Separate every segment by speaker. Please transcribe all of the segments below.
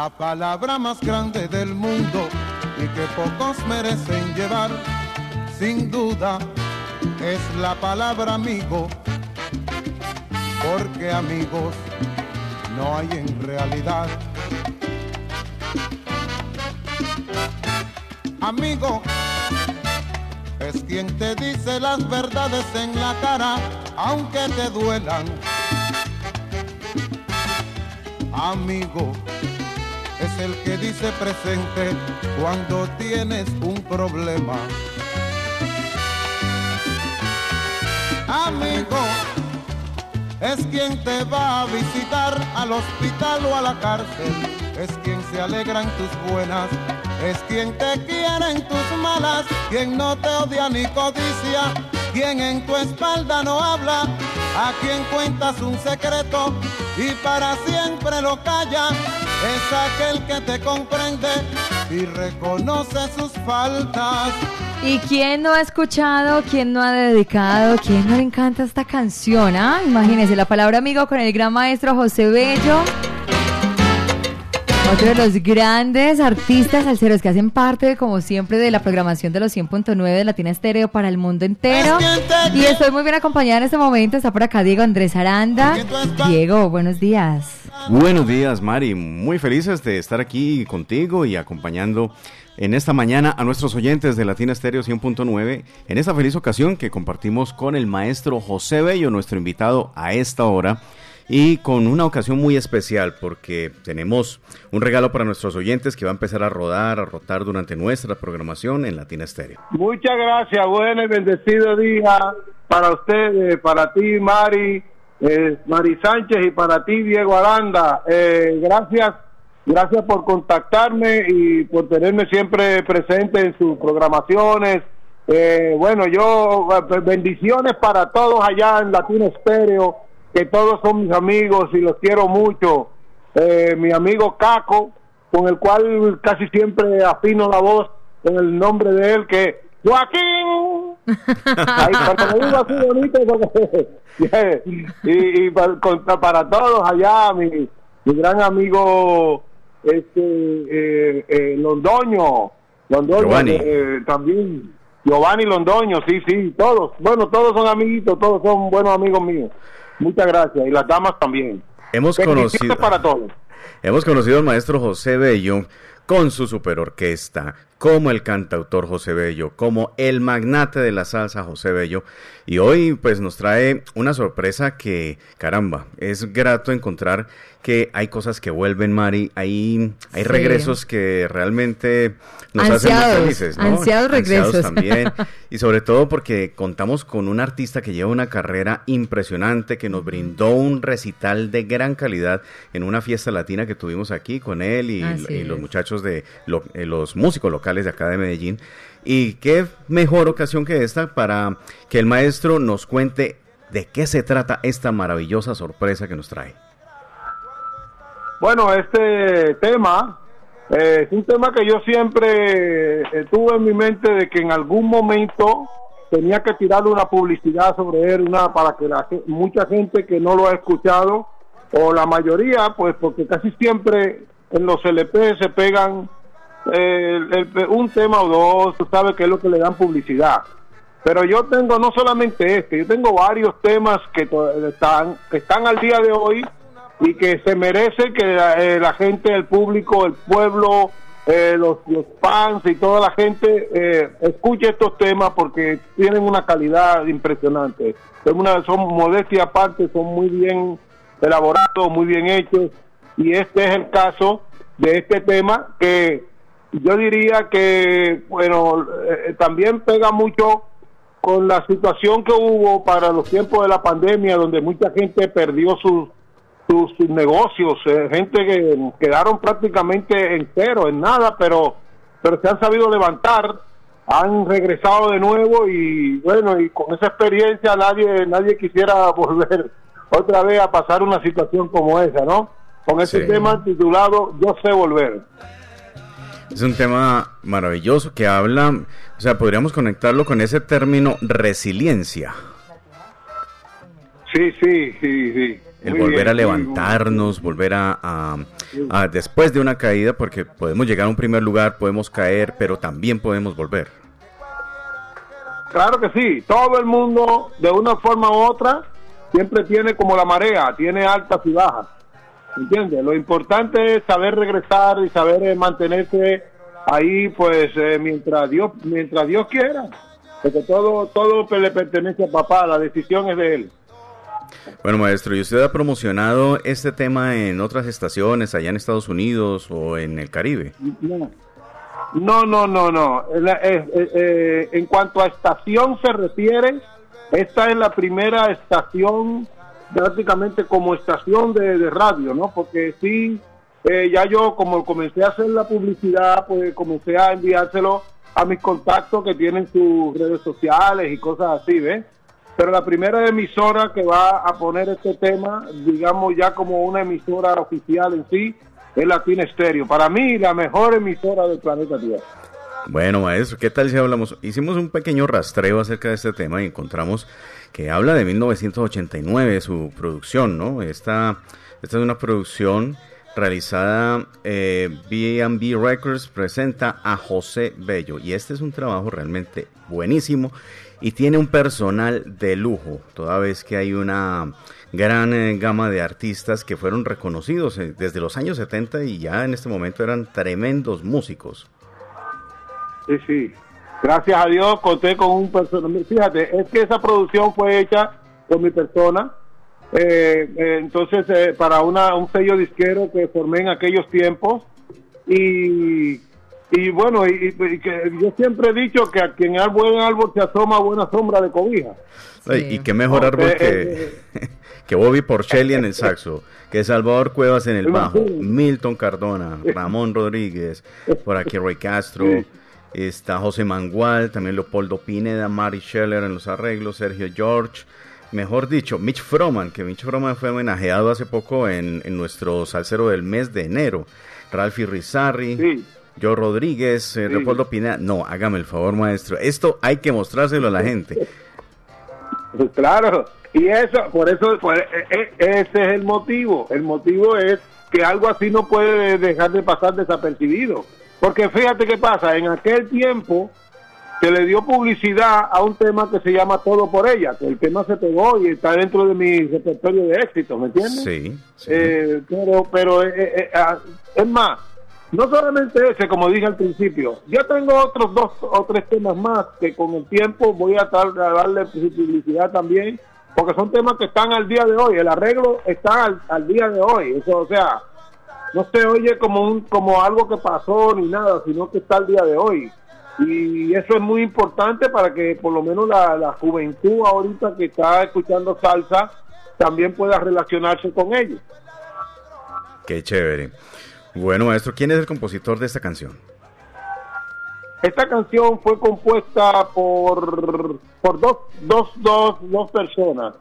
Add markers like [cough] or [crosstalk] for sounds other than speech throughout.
Speaker 1: la palabra más grande del mundo y que pocos merecen llevar, sin duda, es la palabra amigo, porque amigos no hay en realidad. Amigo, es quien te dice las verdades en la cara, aunque te duelan. Amigo, el que dice presente cuando tienes un problema. Amigo, es quien te va a visitar al hospital o a la cárcel, es quien se alegra en tus buenas, es quien te quiere en tus malas, quien no te odia ni codicia, quien en tu espalda no habla, a quien cuentas un secreto y para siempre lo calla es aquel que te comprende y reconoce sus faltas.
Speaker 2: ¿Y quién no ha escuchado, quién no ha dedicado, quién no le encanta esta canción? Ah? Imagínense la palabra amigo con el gran maestro José Bello. Otro de los grandes artistas salseros que hacen parte, como siempre, de la programación de los 100.9 de Latina Estéreo para el mundo entero. Y estoy muy bien acompañada en este momento. Está por acá Diego Andrés Aranda. Diego, buenos días.
Speaker 3: Buenos días, Mari. Muy felices de estar aquí contigo y acompañando en esta mañana a nuestros oyentes de Latina Estéreo 100.9 en esta feliz ocasión que compartimos con el maestro José Bello, nuestro invitado a esta hora y con una ocasión muy especial porque tenemos un regalo para nuestros oyentes que va a empezar a rodar, a rotar durante nuestra programación en Latina Estéreo.
Speaker 4: Muchas gracias, buen y bendecido día para ustedes, para ti Mari, eh, Mari Sánchez y para ti Diego Aranda. Eh, gracias, gracias por contactarme y por tenerme siempre presente en sus programaciones. Eh, bueno, yo bendiciones para todos allá en Latina Estéreo que todos son mis amigos y los quiero mucho. Eh, mi amigo Caco, con el cual casi siempre afino la voz con el nombre de él, que Joaquín. [laughs] Ahí, cuando digo así bonito, [laughs] y, y para, todos allá, mi, mi gran amigo este eh, eh, Londoño, Londoño eh, también. Giovanni Londoño, sí, sí, todos. Bueno, todos son amiguitos, todos son buenos amigos míos. Muchas gracias. Y las damas también.
Speaker 3: Hemos conocido.
Speaker 4: para todos.
Speaker 3: Hemos conocido al maestro José Bello con su superorquesta, como el cantautor José Bello, como el magnate de la salsa José Bello. Y hoy pues nos trae una sorpresa que, caramba, es grato encontrar que hay cosas que vuelven, Mari, hay, hay regresos que realmente nos hacen muy felices, ¿no?
Speaker 2: Ansiados regresos.
Speaker 3: también. [laughs] y sobre todo porque contamos con un artista que lleva una carrera impresionante, que nos brindó un recital de gran calidad en una fiesta latina que tuvimos aquí con él y, los muchachos de eh, los músicos locales de acá de Medellín. Y qué mejor ocasión que esta para que el maestro nos cuente de qué se trata esta maravillosa sorpresa que nos trae.
Speaker 4: Bueno, este tema eh, es un tema que yo siempre eh, tuve en mi mente de que en algún momento tenía que tirarle una publicidad sobre él, una para que la, mucha gente que no lo ha escuchado o la mayoría, pues porque casi siempre en los LP se pegan eh, un tema o dos, tú sabes que es lo que le dan publicidad. Pero yo tengo no solamente este, yo tengo varios temas que están, que están al día de hoy y que se merece que eh, la, gente, el público, el pueblo, eh, los, los, fans y toda la gente eh, escuche estos temas porque tienen una calidad impresionante. Son, una, son modestia aparte, son muy bien elaborados, muy bien hechos y este es el caso de este tema que yo diría que, bueno, también pega mucho con la situación que hubo para los tiempos de la pandemia, donde mucha gente perdió sus sus, negocios, eh, gente que quedaron prácticamente en cero, en nada, pero, pero se han sabido levantar, han regresado de nuevo y bueno, y con esa experiencia nadie, nadie quisiera [laughs] volver otra vez a pasar una situación como esa, ¿no? Con ese tema titulado Yo sé volver.
Speaker 3: Es un tema maravilloso que habla, o sea, podríamos conectarlo con ese término resiliencia.
Speaker 4: Sí, sí, sí, sí
Speaker 3: el volver a levantarnos, volver a, después de una caída, porque podemos llegar a un primer lugar, podemos caer, pero también podemos volver.
Speaker 4: Claro que sí, todo el mundo de una forma u otra siempre tiene como la marea, tiene altas y bajas. ¿Entiendes? Lo importante es saber regresar y saber eh, mantenerse ahí pues eh, mientras Dios mientras Dios quiera, porque todo todo le pertenece a papá, la decisión es de él.
Speaker 3: Bueno, maestro, ¿y usted ha promocionado este tema en otras estaciones allá en Estados Unidos o en el Caribe?
Speaker 4: No, no, no, no. no. Eh, en cuanto a estación se refiere, esta es la primera estación prácticamente como estación de, radio, ¿no? Porque sí, eh, ya yo como comencé a hacer la publicidad, pues comencé a enviárselo a mis contactos que tienen sus redes sociales y cosas así, ¿ves? Pero la primera emisora que va a poner este tema, digamos ya como una emisora oficial en sí, es Latina Estéreo. Para mí, la mejor emisora del planeta Tierra.
Speaker 3: Bueno, maestro, ¿qué tal si hablamos? Hicimos un pequeño rastreo acerca de este tema y encontramos que habla de 1989, su producción, ¿no? Esta, es una producción realizada eh, B&B Records presenta a José Bello y este es un trabajo realmente buenísimo y tiene un personal de lujo, toda vez que hay una gran eh, gama de artistas que fueron reconocidos eh, desde los años 70 y ya en este momento eran tremendos músicos.
Speaker 4: Sí, sí. Gracias a Dios conté con un personal. Fíjate, es que esa producción fue hecha por mi persona. Eh, eh, entonces, eh, para una, un sello disquero que formé en aquellos tiempos. Y, y bueno, y, que yo siempre he dicho que a quien al buen árbol se asoma buena sombra de cobija.
Speaker 3: Y qué mejor árbol que, [laughs] que Bobby Porcelli en el saxo, que Salvador Cuevas en el bajo, Milton Cardona, Ramón Rodríguez, por aquí Roy Castro. Está José Mangual, también Leopoldo Pineda, Mari Scheller en los arreglos, Sergio George, mejor dicho, Mitch Froman, que Mitch Froman fue homenajeado hace poco en, nuestro salsero del mes de enero. Ralphie Rizarri, Joe Rodríguez, eh, Leopoldo Pineda. No, hágame el favor, maestro. Esto hay que mostrárselo a la gente. [laughs]
Speaker 4: Claro, y eso, por eso, e, e, ese es el motivo. El motivo es que algo así no puede dejar de pasar desapercibido. Porque fíjate qué pasa, en aquel tiempo se le dio publicidad a un tema que se llama Todo por ella, que el tema se pegó y está dentro de mi repertorio de éxitos, ¿me entiendes?
Speaker 3: Sí.
Speaker 4: Eh, pero pero eh, eh, ah, es más, no solamente ese, como dije al principio, yo tengo otros dos o tres temas más que con el tiempo voy a, a darle publicidad también, porque son temas que están al día de hoy, el arreglo está al, al día de hoy, eso, o sea, no se oye como un como algo que pasó ni nada, sino que está el día de hoy. Y eso es muy importante para que por lo menos la, juventud ahorita que está escuchando salsa también pueda relacionarse con ellos.
Speaker 3: Qué chévere. Bueno, maestro, ¿quién es el compositor de esta canción?
Speaker 4: Esta canción fue compuesta por, por dos, dos, dos, dos personas.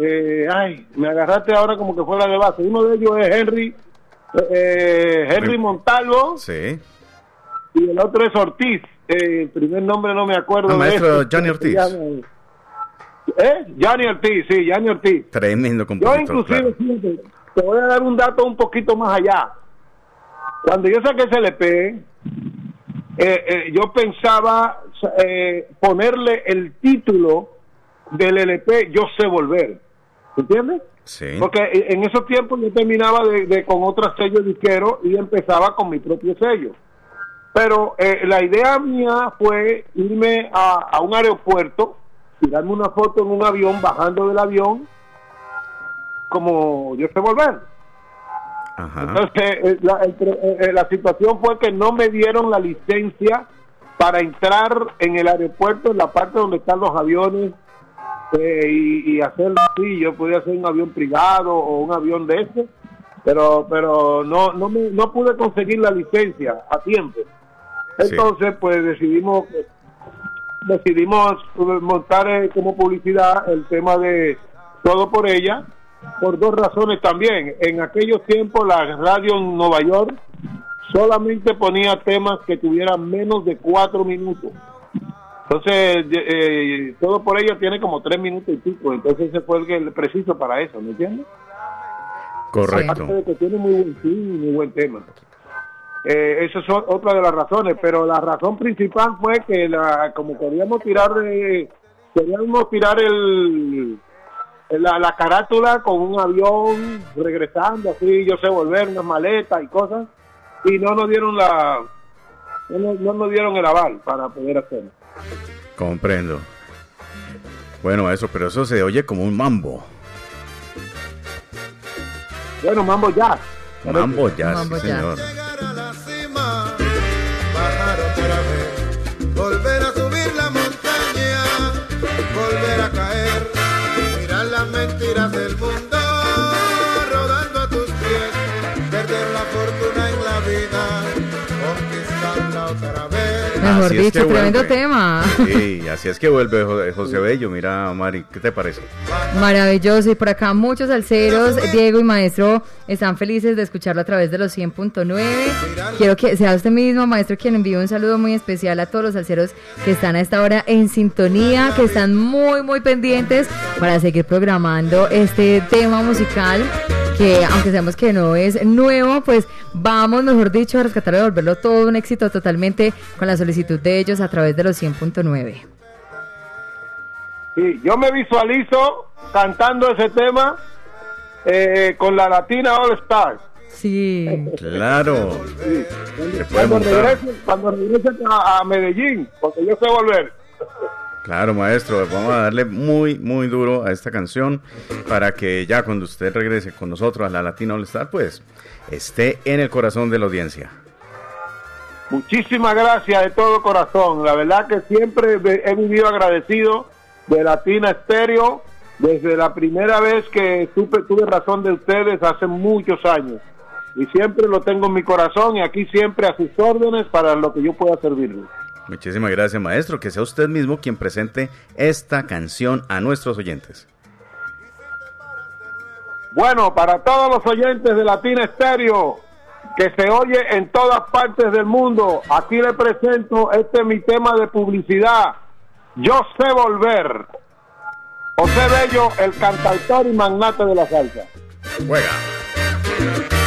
Speaker 4: Eh, ay, me agarraste ahora como que fuera de base. Uno de ellos es Henry eh, Henry Montalvo.
Speaker 3: Sí.
Speaker 4: Y el otro es Ortiz. Eh, el primer nombre no me acuerdo.
Speaker 3: Ah, maestro Johnny Ortiz.
Speaker 4: ¿Eh? Johnny Ortiz, sí, Johnny Ortiz.
Speaker 3: Tremendo compositor.
Speaker 4: Yo inclusive, te voy a dar un dato un poquito más allá. Cuando yo saqué ese LP, eh, eh, yo pensaba eh, ponerle el título del LP Yo sé volver. ¿Entiendes? Porque en esos tiempos yo terminaba de, con otro sello disquero y empezaba con mi propio sello. Pero eh, la idea mía fue irme a, un aeropuerto, tirarme una foto en un avión, bajando del avión, como yo sé volver. Entonces, eh, la, eh, la situación fue que no me dieron la licencia para entrar en el aeropuerto, en la parte donde están los aviones eh, y, hacerlo así. Yo podía hacer un avión privado o un avión de ese, pero pero no no, me, no pude conseguir la licencia a tiempo. Entonces, pues decidimos decidimos montar eh, como publicidad el tema de todo por ella por dos razones también. En aquellos tiempos la radio en Nueva York solamente ponía temas que tuvieran menos de cuatro minutos. Entonces, eh, todo por ello tiene como tres minutos y pico. Entonces, ese fue el, preciso para eso, ¿me entiendes?
Speaker 3: Correcto.
Speaker 4: Aparte de que tiene muy buen fin y muy buen tema. Eh, eso es otra de las razones, pero la razón principal fue que la, como queríamos tirar de, queríamos tirar el la, la carátula con un avión regresando así, yo sé volver, unas maletas y cosas, y no nos dieron la no, no nos dieron el aval para poder hacerlo.
Speaker 3: Comprendo. Bueno, eso, pero eso se oye como un mambo.
Speaker 4: Bueno, mambo ya.
Speaker 3: Mambo ya, sí, señor.
Speaker 2: Mejor
Speaker 3: Así es
Speaker 2: dicho,
Speaker 3: que
Speaker 2: tremendo
Speaker 3: vuelve.
Speaker 2: tema.
Speaker 3: Sí, así es que vuelve Jo- José Bello. Mira, Mari, ¿qué te parece?
Speaker 2: Maravilloso. Y por acá muchos alceros, Diego y Maestro, están felices de escucharlo a través de los 100.9. Quiero que sea usted mismo, Maestro, quien envíe un saludo muy especial a todos los alceros que están a esta hora en sintonía, que están muy, muy pendientes para seguir programando este tema musical que aunque sabemos que no es nuevo, pues vamos, mejor dicho, a rescatarlo y volverlo todo un éxito totalmente con la solicitud de ellos a través de los 100.9.
Speaker 4: Sí, yo me visualizo cantando ese tema eh, con la Latina All Star.
Speaker 2: Sí.
Speaker 3: Claro.
Speaker 4: Sí. Cuando regrese, cuando regrese a, a Medellín, porque yo sé volver.
Speaker 3: Claro, maestro, vamos a darle muy, muy duro a esta canción para que ya cuando usted regrese con nosotros a la Latina All pues esté en el corazón de la audiencia.
Speaker 4: Muchísimas gracias de todo corazón. La verdad que siempre he vivido agradecido de Latina Estéreo desde la primera vez que supe, tuve razón de ustedes hace muchos años. Y siempre lo tengo en mi corazón y aquí siempre a sus órdenes para lo que yo pueda servirles.
Speaker 3: Muchísimas gracias, maestro. Que sea usted mismo quien presente esta canción a nuestros oyentes.
Speaker 4: Bueno, para todos los oyentes de Latina Estéreo, que se oye en todas partes del mundo, aquí le presento este mi tema de publicidad. Yo sé volver. José Bello, el cantautor y magnate de la salsa.
Speaker 3: Juega.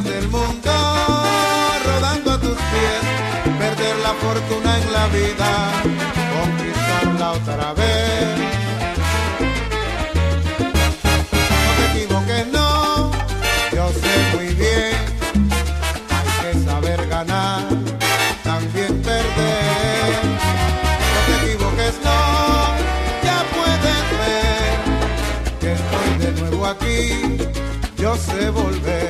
Speaker 1: Del mundo, rodando a tus pies, perder la fortuna en la vida, conquistarla otra vez. No te equivoques, no, yo sé muy bien, hay que saber ganar, también perder. No te equivoques, no, ya puedes ver que estoy de nuevo aquí, yo sé volver.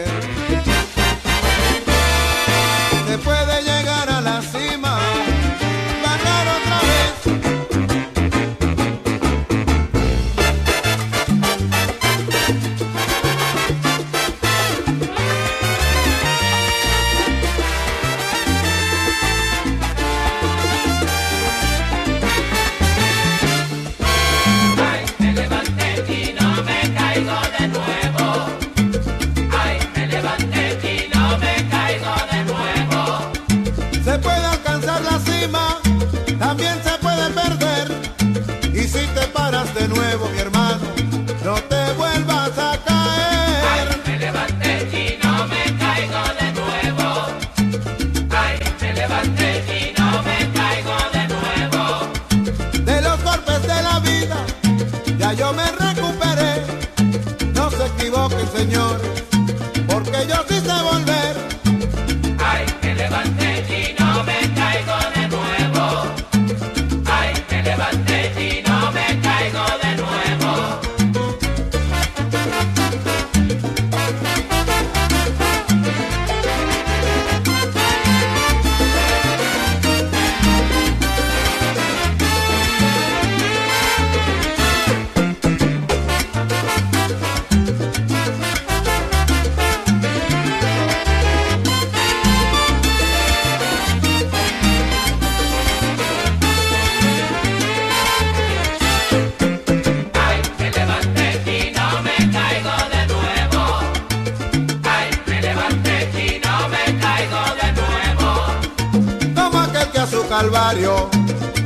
Speaker 1: Calvario,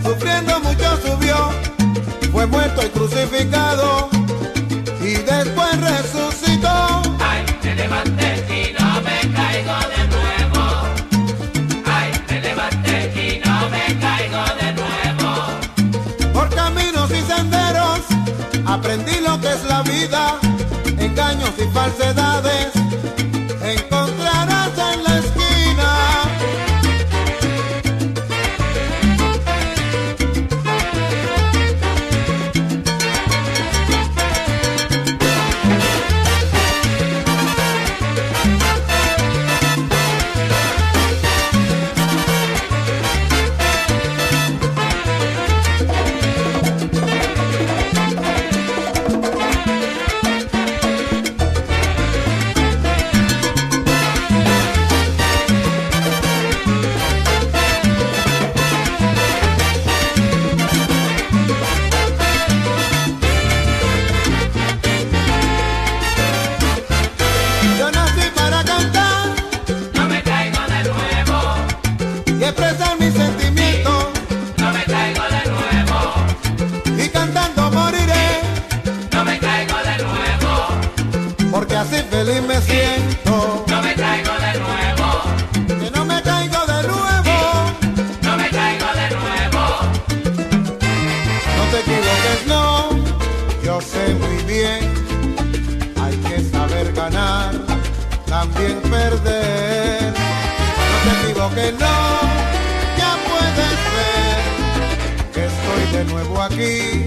Speaker 1: sufriendo mucho subió, fue muerto y crucificado y después resucitó.
Speaker 5: Ay, me levanté y no me caigo de nuevo. Ay, me levanté y no me caigo de nuevo.
Speaker 1: Por caminos y senderos aprendí lo que es la vida, engaños y falsedades que no, ya puedes ver que estoy de nuevo aquí.